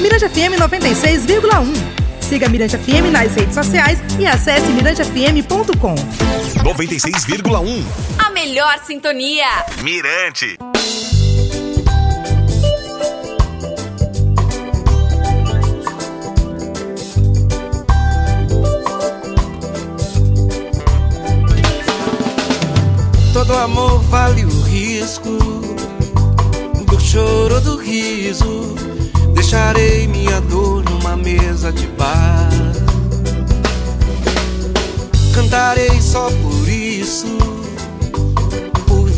Mirante FM 96,1. Siga Mirante FM nas redes sociais e acesse mirantefm.com. 96,1. A melhor sintonia. Mirante. Todo amor vale o risco do choro do riso. Deixarei minha dor numa mesa de bar. Cantarei só por isso,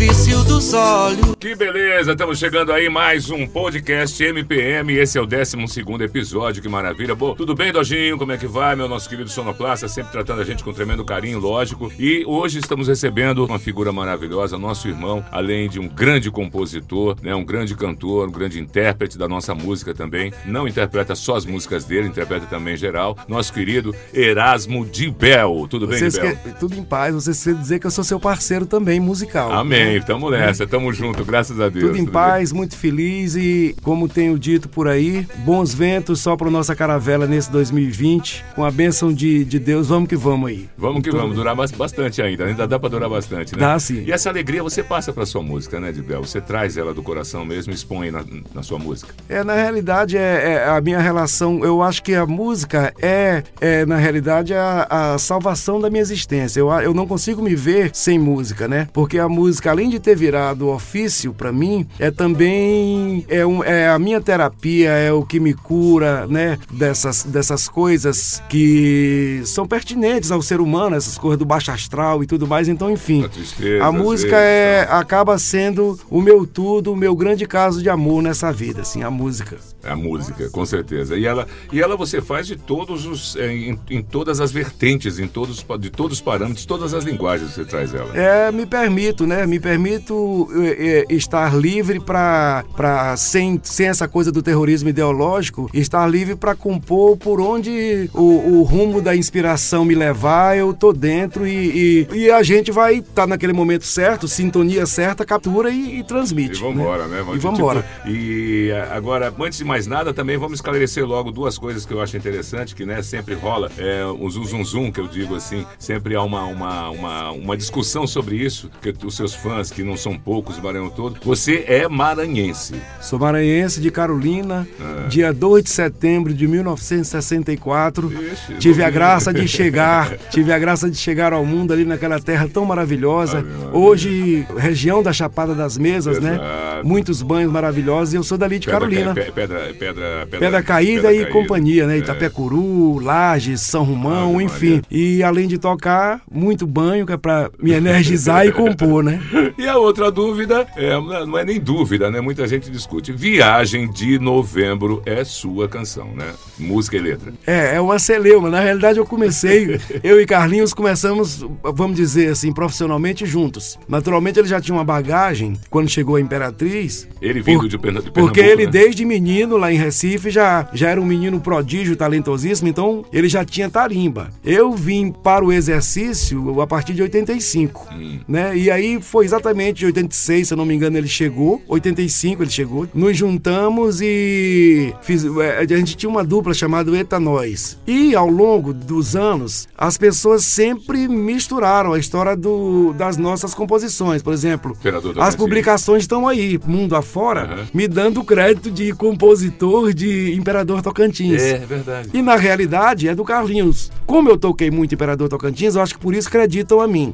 vício dos olhos. Que beleza, estamos chegando aí mais um podcast MPM. Esse é o 12 episódio, que maravilha. Bom, tudo bem, Dojinho? Como é que vai, meu nosso querido sonoplasta? Sempre tratando a gente com tremendo carinho, lógico. E hoje estamos recebendo uma figura maravilhosa, nosso irmão, além de um grande compositor, né, um grande cantor, um grande intérprete da nossa música também. Não interpreta só as músicas dele, interpreta também em geral. Nosso querido Erasmo Dibel. Tudo bem, Vocês Dibel? que- Tudo em paz, você quer dizer que eu sou seu parceiro também musical. Amém, tamo nessa, tamo junto, graças a Deus. Tudo em bem? paz, muito feliz e, como tenho dito por aí, bons ventos só para nossa caravela nesse 2020. Com a bênção de, de Deus, vamos que vamos aí. Vamos que Tudo vamos, bem. durar bas- bastante ainda. Ainda dá pra durar bastante, né? Dá, sim. E essa alegria você passa pra sua música, né, Dibel? Você traz ela do coração mesmo expõe na, na sua música. É, na realidade, é, é a minha relação. Eu acho que a música é, é na realidade, a, a salvação da minha existência. Eu, eu não consigo me ver sem música, né? Porque a música, além de ter virado ofício pra mim, é também é, um, é a minha terapia, é o que me cura, né? Dessas, dessas coisas que são pertinentes ao ser humano, essas coisas do baixo astral e tudo mais. Então, enfim, A tristeza, a música vezes, é, tal. acaba sendo o meu tudo, o meu grande caso de amor nessa vida, assim, a música. A música, com certeza. E ela, e ela você faz de todos os. é, em, em todas as vertentes, em todos, de todos os parâmetros, todas as linguagens você traz ela. É, me permito, né? Me permito é, é, estar livre para sem, sem essa coisa do terrorismo ideológico, estar livre para compor por onde o, o rumo da inspiração me levar, eu tô dentro e, e, e a gente vai estar naquele momento certo, sintonia certa, captura e, e transmite. E vambora, né? E vambora. Tipo, e agora, antes de mais nada, também vamos esclarecer logo duas coisas que eu acho interessante, que né, sempre rola, é, o zum zum zum, que eu digo assim, sempre há uma, uma, uma, uma discussão sobre isso, que os seus fãs, que não são poucos, o Maranhão todo, você é maranhense. Sou maranhense de Carolina, É. dia 2 de setembro de 1964. Ixi, tive a graça de chegar, tive a graça de chegar ao mundo ali naquela terra tão maravilhosa. Hoje, região da Chapada das Mesas, né? Exato. Muitos banhos maravilhosos e eu sou dali de Carolina. Pedra, pedra, pedra, pedra, Caída Pedra e Caída. companhia, né? É. Itapecuru, Lages, São Romão, Ave enfim. E além de tocar, muito banho, que é pra me energizar e compor, né? E a outra dúvida, é, não é nem dúvida, né? Muita gente discute. Viagem de Novembro é sua canção, né? Música e letra. É, é uma celeuma. Na realidade, eu comecei, eu e Carlinhos começamos, vamos dizer assim, profissionalmente juntos. Naturalmente, ele já tinha uma bagagem quando chegou a Imperatriz. Ele vindo de Perna- de Porque Pernambuco, ele, né? desde menino, lá em Recife, já, já era um menino prodígio, talentosíssimo, então ele já tinha tarimba. Eu vim para o exercício a partir de 85, Hum. né? E aí foi exatamente em 86, se eu não me engano, ele chegou. 85 ele chegou. Nos juntamos e fiz, é, a gente tinha uma dupla chamada Eta Nós. E ao longo dos anos, as pessoas sempre misturaram a história do, das nossas composições. Por exemplo, as publicações estão aí, mundo afora, Aham. me dando crédito de compositor de Imperador Tocantins. É, verdade. E na realidade é do Carlinhos. Como eu toquei muito Imperador Tocantins, eu acho que por isso acreditam a mim.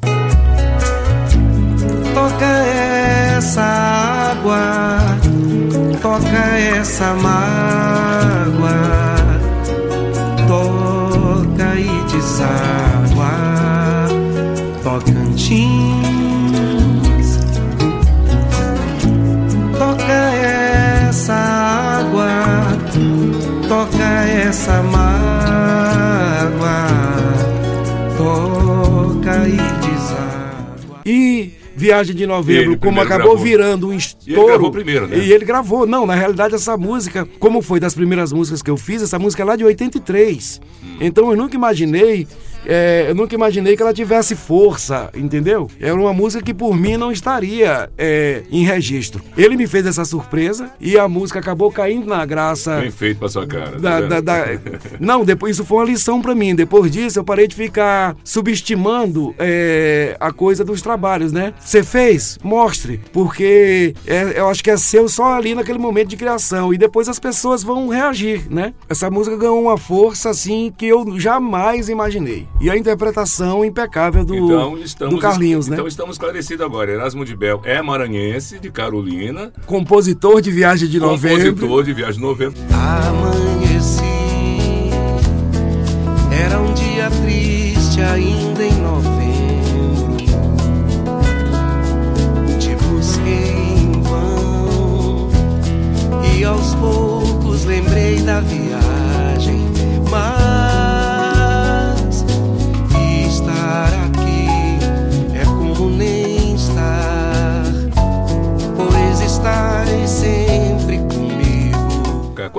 Toca essa água, toca essa mágoa, Viagem de Novembro, como acabou gravou. virando um E estouro. ele gravou primeiro, né? E ele gravou. Não, na realidade, essa música, como foi das primeiras músicas que eu fiz, essa música é lá de 83. Hum. Então eu nunca imaginei é, eu nunca imaginei que ela tivesse força, entendeu? Era uma música que por mim não estaria é, em registro. Ele me fez essa surpresa e a música acabou caindo na graça. Bem feito pra sua cara. Da, tá da, da... Não, depois isso foi uma lição para mim. Depois disso, eu parei de ficar subestimando é, a coisa dos trabalhos, né? Você fez? Mostre. Porque é, eu acho que é seu só ali naquele momento de criação. E depois as pessoas vão reagir, né? Essa música ganhou uma força assim que eu jamais imaginei. E a interpretação impecável do, então, estamos, do Carlinhos, né? Então estamos esclarecidos agora. Erasmo de Bel é maranhense, de Carolina. Compositor de Viagem de Novembro. Compositor de Viagem de Novembro. Amanheci. Era um dia triste ainda em novembro. Te busquei em vão. E aos poucos lembrei da viagem.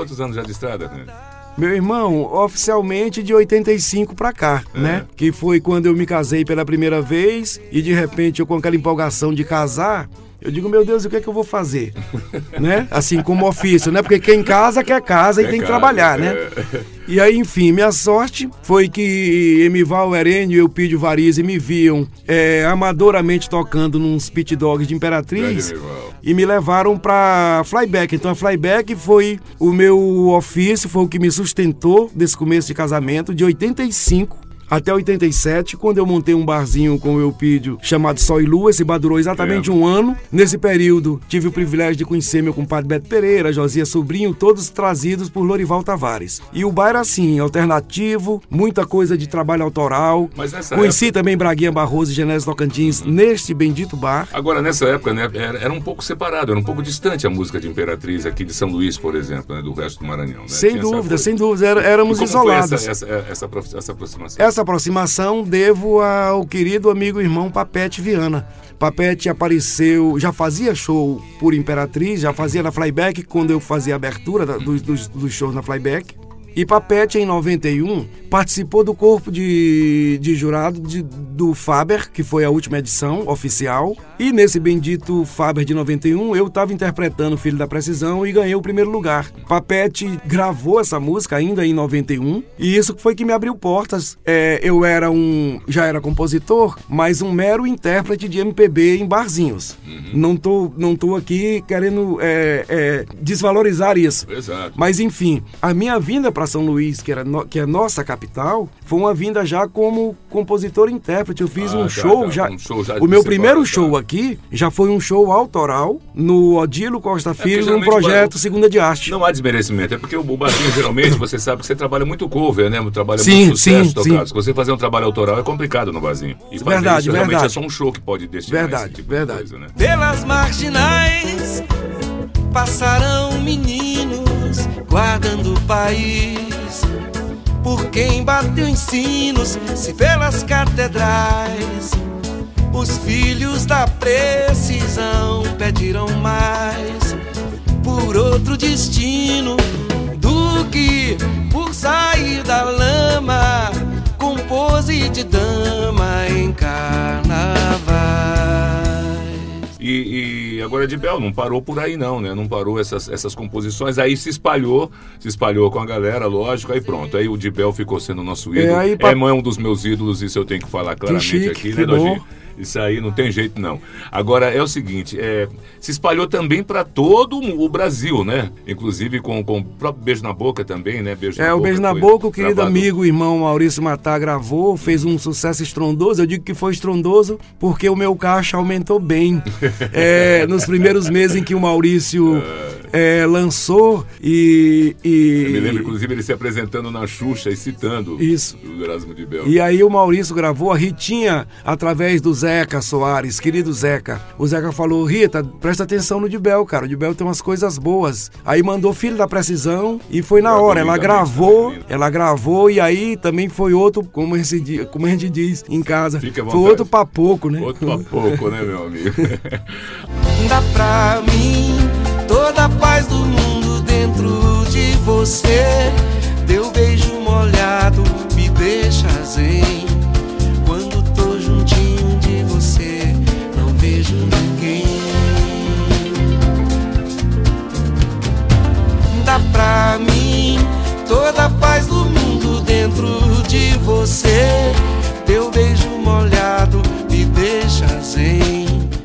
Quantos anos já de estrada, né? Meu irmão, oficialmente de 85 pra cá, É. né? Que foi quando eu me casei pela primeira vez e de repente eu com aquela empolgação de casar, eu digo, meu Deus, o que é que eu vou fazer? né? Assim, como ofício, né? Porque quem casa quer casa e É tem que trabalhar, né? E aí, enfim, minha sorte foi que Emival Herênio e Eupídio Varize me viam é, amadoramente tocando nos pit dogs de Imperatriz e me levaram pra Flyback. Então a Flyback foi o meu ofício, foi o que me sustentou desse começo de casamento, de 85 até 87, quando eu montei um barzinho com o Eupídio chamado Sol e Lua. Esse bar durou exatamente É. um ano. Nesse período, tive o privilégio de conhecer meu compadre Beto Pereira, Josias Sobrinho, todos trazidos por Lorival Tavares. E o bar era assim, alternativo, muita coisa de trabalho autoral. Mas nessa Conheci também Braguinha Barroso e Genésio Tocantins neste bendito bar. Agora, nessa época, né, era, era um pouco separado, era um pouco distante a música de Imperatriz aqui de São Luís, por exemplo, né, do resto do Maranhão. Né? Sem Tinha dúvida, sem dúvida, era- éramos isolados. Essa, essa, essa, essa aproximação. Essa aproximação devo ao querido amigo irmão Papete Viana. Papete apareceu, já fazia show por Imperatriz, já fazia na Flyback quando eu fazia a abertura dos, dos shows na Flyback. E Papete, em 91, participou do corpo de, de jurado de- do Faber, que foi a última edição oficial. E nesse bendito Faber de 91, eu estava interpretando Filho da Precisão e ganhei o primeiro lugar. Papete gravou essa música ainda em 91, e isso foi que me abriu portas. É, eu era um. já era compositor, mas um mero intérprete de MPB em barzinhos. Não, tô, não tô aqui querendo é, é, desvalorizar isso. Exato. Mas enfim, a minha vinda para São Luís, que, era no- que é nossa capital, foi uma vinda já como compositor e intérprete. Eu fiz Ah, um já, show já, já. um show já o meu primeiro tá. show aqui já foi um show autoral no Odilo Costa Filho, num geralmente projeto vai- Segunda de Arte. Não há desmerecimento, é porque o barzinho geralmente você sabe que você trabalha muito cover, né? Trabalha Sim, muito sucesso sim, tocado. sim. Se você fazer um trabalho autoral é complicado no barzinho. E fazer Verdade, isso realmente verdade. é só um show que pode destinar Verdade, esse tipo verdade. de coisa, né? Pelas marginais passarão meninos guardando o país. Por quem bateu em sinos, se pelas catedrais os filhos da precisão pediram mais por outro destino do que por sair da lama com pose de dama em carnavais. Agora de Bel não parou por aí não, né? Não parou essas, essas composições. Aí se espalhou, se espalhou com a galera, lógico, aí pronto. Aí o de Bel ficou sendo nosso ídolo. É, aí, É, pa- é um dos meus ídolos, isso eu tenho que falar claramente chique, aqui, que né, bom. Isso aí não tem jeito não. Agora é o seguinte, é, se espalhou também para todo o Brasil, né? Inclusive com, com o próprio Beijo na Boca também, né? Beijo É, o Beijo na Boca, o querido gravado- amigo, irmão Maurício Matar gravou, fez um sucesso estrondoso. Eu digo que foi estrondoso porque o meu caixa aumentou bem. É, nos primeiros meses em que o Maurício é, lançou e. e- Eu me lembro, inclusive, ele se apresentando na Xuxa e citando Isso. o Erasmo de Bel. E aí o Maurício gravou a Ritinha através do Zeca Soares, querido Zeca. O Zeca falou, Rita, presta atenção no Dibel, cara. O Dibel tem umas coisas boas. Aí mandou Filho da Precisão e foi na hora. Ela gravou, ela gravou e aí também foi outro, como a gente, di- como a gente diz em casa, foi outro papoco, né? Outro pra pouco, né, meu amigo? Dá pra mim toda a paz do mundo dentro de você.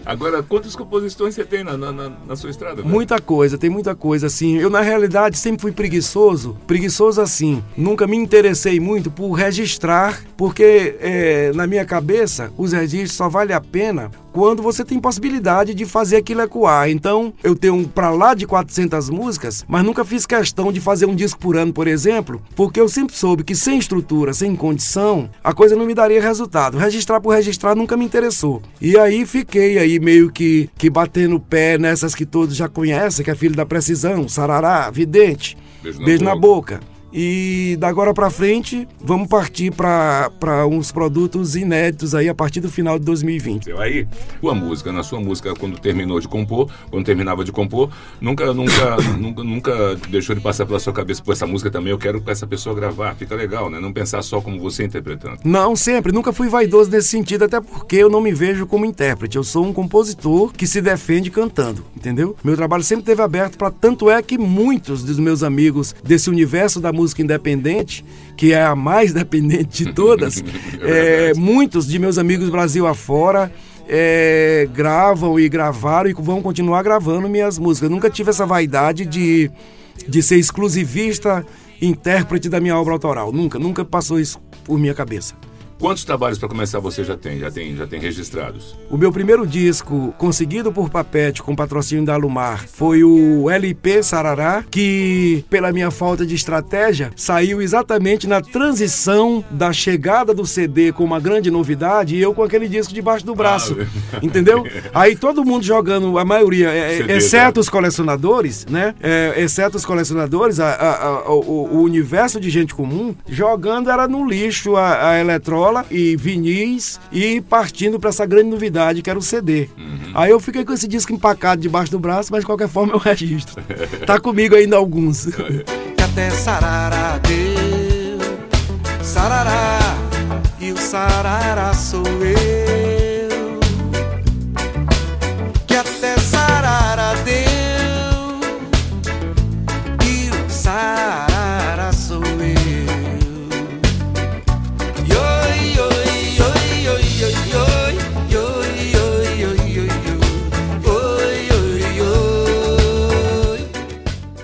Agora, quantas composições você tem na, na, na- sua estrada? velho? Muita coisa, tem muita coisa assim. Eu, na realidade, sempre fui preguiçoso. Preguiçoso assim. Nunca me interessei muito por registrar, porque é, na minha cabeça, os registros só vale a pena quando você tem possibilidade de fazer aquilo ecoar. Então, eu tenho pra lá de 400 músicas, mas nunca fiz questão de fazer um disco por ano, por exemplo, porque eu sempre soube que sem estrutura, sem condição, a coisa não me daria resultado. Registrar por registrar nunca me interessou. E aí fiquei aí meio que, que batendo o pé nessas que todos já conhecem, que é Filho da Precisão, Sarará, Vidente, Beijo na Beijo na boca. boca. E da agora pra frente, vamos partir pra pra uns produtos inéditos aí a partir do final de 2020. Seu Aí, sua música, na sua música, quando terminou de compor, quando terminava de compor, nunca, nunca, nunca, nunca deixou de passar pela sua cabeça, pô, essa música também eu quero com essa pessoa gravar. Fica legal, né? Não pensar só como você interpretando. Não, sempre. Nunca fui vaidoso nesse sentido, até porque eu não me vejo como intérprete. Eu sou um compositor que se defende cantando, entendeu? Meu trabalho sempre esteve aberto para tanto é que muitos dos meus amigos desse universo da música independente, que é a mais dependente de todas, é, muitos de meus amigos Brasil afora. é, gravam e gravaram e vão continuar gravando minhas músicas. Eu nunca tive essa vaidade de, de ser exclusivista, intérprete da minha obra autoral. Nunca, nunca passou isso por minha cabeça. Quantos trabalhos para começar você já tem? Já tem, já tem registrados? O meu primeiro disco, conseguido por Papete com patrocínio da Alumar, foi o LP Sarará, que, pela minha falta de estratégia, saiu exatamente na transição da chegada do CD com uma grande novidade e eu com aquele disco debaixo do braço. Ah, entendeu? Aí todo mundo jogando, a maioria, é, CD, exceto né? os colecionadores, né? É, exceto os colecionadores, a- a- a- o, o universo de gente comum, jogando era no lixo a, a eletrola e vinis e partindo pra essa grande novidade que era o CD. Uhum. Aí eu fiquei com esse disco empacado debaixo do braço, mas de qualquer forma eu registro. tá comigo ainda alguns. que até sarará deu, sarará, e o sarará sou eu.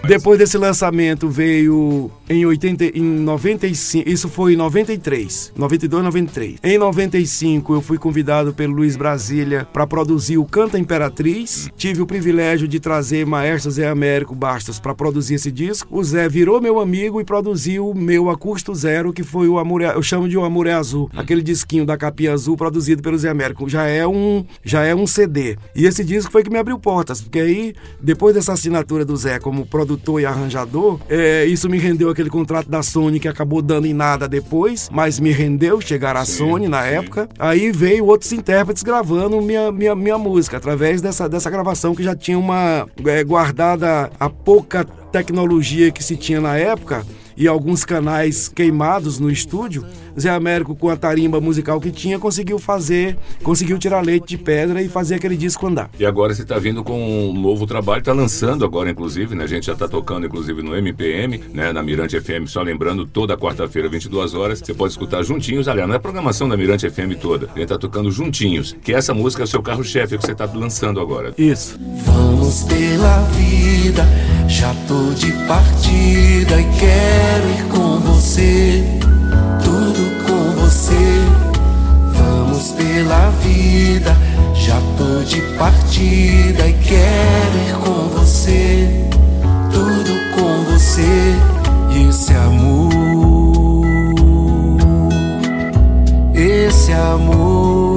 Depois desse lançamento veio em 80, em 95, isso foi em 93, 92, 93. Em 95 eu fui convidado pelo Luiz Brasília para produzir o Canta Imperatriz. Tive o privilégio de trazer maestro Zé Américo Bastos para produzir esse disco. O Zé virou meu amigo e produziu o meu a custo zero, que foi o Amor, é- eu chamo de o Amor é Azul, aquele disquinho da capinha azul produzido pelo Zé Américo. Já é um, já é um CD. E esse disco foi que me abriu portas, porque aí depois dessa assinatura do Zé como produtor e arranjador, é, isso me rendeu aquele contrato da Sony que acabou dando em nada depois, mas me rendeu chegar à Sony na sim. época. Aí veio outros intérpretes gravando minha, minha, minha música, através dessa, dessa gravação que já tinha uma é, guardada a pouca tecnologia que se tinha na época e alguns canais queimados no estúdio, Zé Américo, com a tarimba musical que tinha, conseguiu fazer, conseguiu tirar leite de pedra e fazer aquele disco andar. E agora você está vindo com um novo trabalho, está lançando agora, inclusive, né? A gente já está tocando, inclusive, no MPM, né? Na Mirante FM, só lembrando, toda quarta-feira, 22 horas, você pode escutar juntinhos. Aliás, não é a programação da Mirante FM toda, a gente está tocando juntinhos, que essa música é o seu carro-chefe, que você está lançando agora. Isso. Vamos pela vida, já tô de partida e quero ir com você, pela vida, já tô de partida e quero ir com você, tudo com você. E esse amor, esse amor.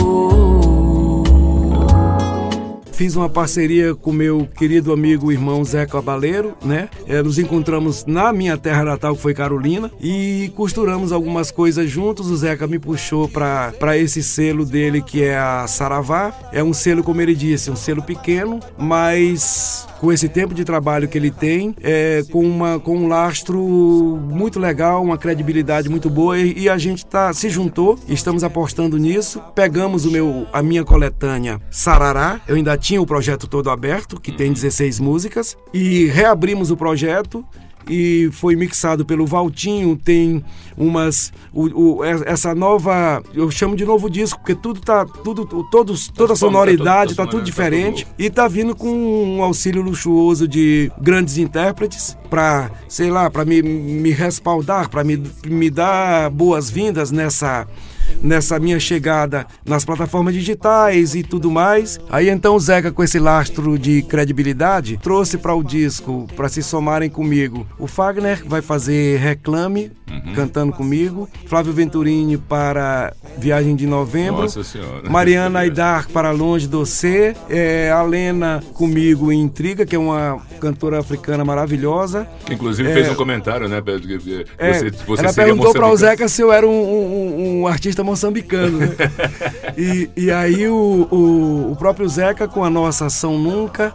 Fiz uma parceria com meu querido amigo irmão Zé Cabaleiro, né? É, nos encontramos na minha terra natal, que foi Carolina, e costuramos algumas coisas juntos. O Zeca me puxou para esse selo dele, que é a Saravá. É um selo, como ele disse, um selo pequeno, mas com esse tempo de trabalho que ele tem, é, com, uma, com um lastro muito legal, uma credibilidade muito boa, e, e a gente tá, se juntou, estamos apostando nisso. Pegamos o meu, a minha coletânea Sarará, eu ainda tinha o projeto todo aberto, que tem 16 músicas, e reabrimos o projeto e foi mixado pelo Valtinho. Tem umas. O, o, essa nova. Eu chamo de novo disco, porque tudo tá. Tudo, todos, toda a sonoridade tá tudo diferente. E tá vindo com um auxílio luxuoso de grandes intérpretes para, sei lá, para me, me respaldar, para me, me dar boas-vindas nessa nessa minha chegada nas plataformas digitais e tudo mais. Aí então o Zeca, com esse lastro de credibilidade, trouxe para o disco, para se somarem comigo, o Fagner vai fazer Reclame, uhum. cantando comigo, Flávio Venturini para Viagem de Novembro, Nossa Senhora. Mariana Aidar para Longe do C, é, a Lena comigo em Intriga, que é uma cantora africana maravilhosa. Que inclusive é, fez um comentário, né? Você, é, você ela perguntou para o Zeca se eu era um, um, um artista moçambicano, né? e, e aí o, o, o, próprio Zeca com a nossa ação Nunca,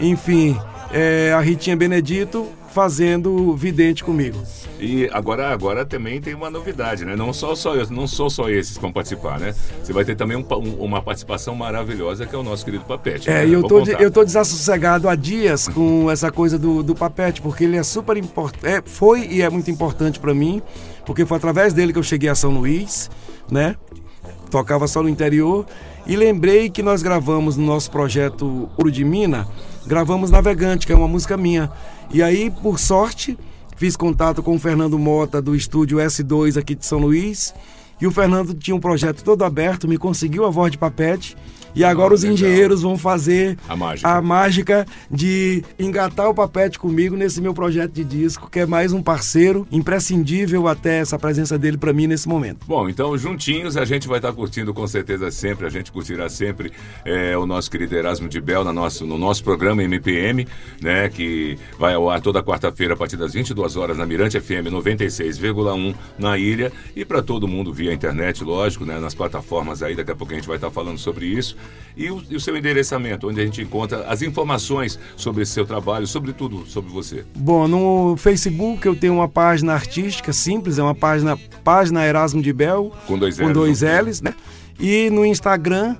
enfim, é, a Ritinha Benedito fazendo vidente comigo. E agora, agora também tem uma novidade, né? Não só, só não sou só esses que vão participar, né? Você vai ter também um, um, uma participação maravilhosa que é o nosso querido Papete. É, né? eu tô, de, eu tô desassossegado há dias com essa coisa do, do Papete, porque ele é super importante. É, foi e é muito importante para mim, porque foi através dele que eu cheguei a São Luís né? Tocava só no interior. E lembrei que nós gravamos no nosso projeto Ouro de Mina, gravamos Navegante, que é uma música minha. E aí, por sorte, fiz contato com o Fernando Mota do estúdio S2 aqui de São Luís. E o Fernando tinha um projeto todo aberto, me conseguiu a voz de papete e agora os engenheiros vão fazer a mágica. a mágica de engatar o papete comigo nesse meu projeto de disco, que é mais um parceiro imprescindível até essa presença dele para mim nesse momento. Bom, então juntinhos a gente vai estar tá curtindo com certeza sempre, a gente curtirá sempre é, o nosso querido Erasmo de Bel no nosso, no nosso programa MPM, né, que vai ao ar toda quarta-feira a partir das 22 horas na Mirante FM 96,1 na ilha e para todo mundo via internet, lógico, né, nas plataformas aí, daqui a pouco a gente vai estar tá falando sobre isso. E o, e o, seu endereçamento, onde a gente encontra as informações sobre esse seu trabalho, sobre tudo sobre você. Bom, no Facebook eu tenho uma página artística simples, é uma página, página Erasmo de Bel. Com dois L's. Com dois L's, né? E no Instagram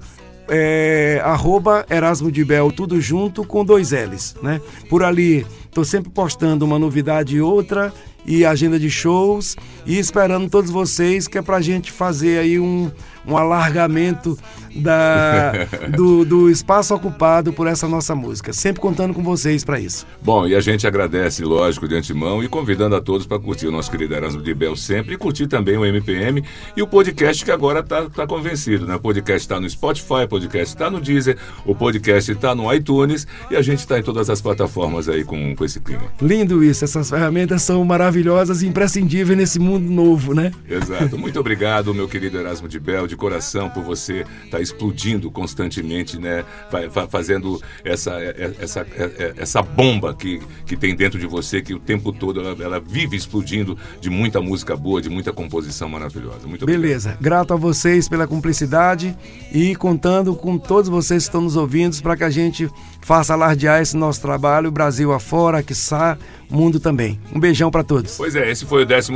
é, arroba Erasmo de Bel, tudo junto com dois L's, né? Por ali estou sempre postando uma novidade e outra e agenda de shows e esperando todos vocês que é pra gente fazer aí um, um alargamento da, do, do, espaço ocupado por essa nossa música. Sempre contando com vocês para isso. Bom, e a gente agradece, lógico, de antemão e convidando a todos para curtir o nosso querido Erasmo de Bel sempre e curtir também o MPM e o podcast que agora tá, tá convencido, né? O podcast está no Spotify, o podcast está no Deezer, o podcast está no iTunes e a gente está em todas as plataformas aí com, com esse clima. Lindo isso, essas ferramentas são maravilhosas e imprescindíveis nesse mundo novo, né? Exato. Muito obrigado, meu querido Erasmo de Bel, de coração por você estar tá explodindo constantemente, né? Fazendo essa, é, é, essa, é, essa bomba que, que tem dentro de você, que o tempo todo ela, ela vive explodindo de muita música boa, de muita composição maravilhosa. Muito Beleza. Obrigado. Grato a vocês pela cumplicidade e contando com todos vocês que estão nos ouvindo para que a gente faça alardear esse nosso trabalho, Brasil afora, quiçá, mundo também. Um beijão para todos. Pois é, esse foi o 12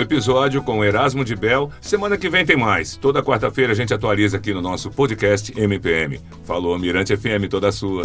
episódio com Erasmo de Bel. Semana que vem tem mais. Toda quarta-feira a gente atualiza aqui no nosso podcast MPM. Falou, Mirante FM, toda sua.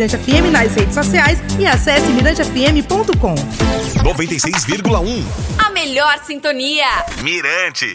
Mirante FM nas redes sociais e acesse mirantefm.com. 96,1. A melhor sintonia. Mirante.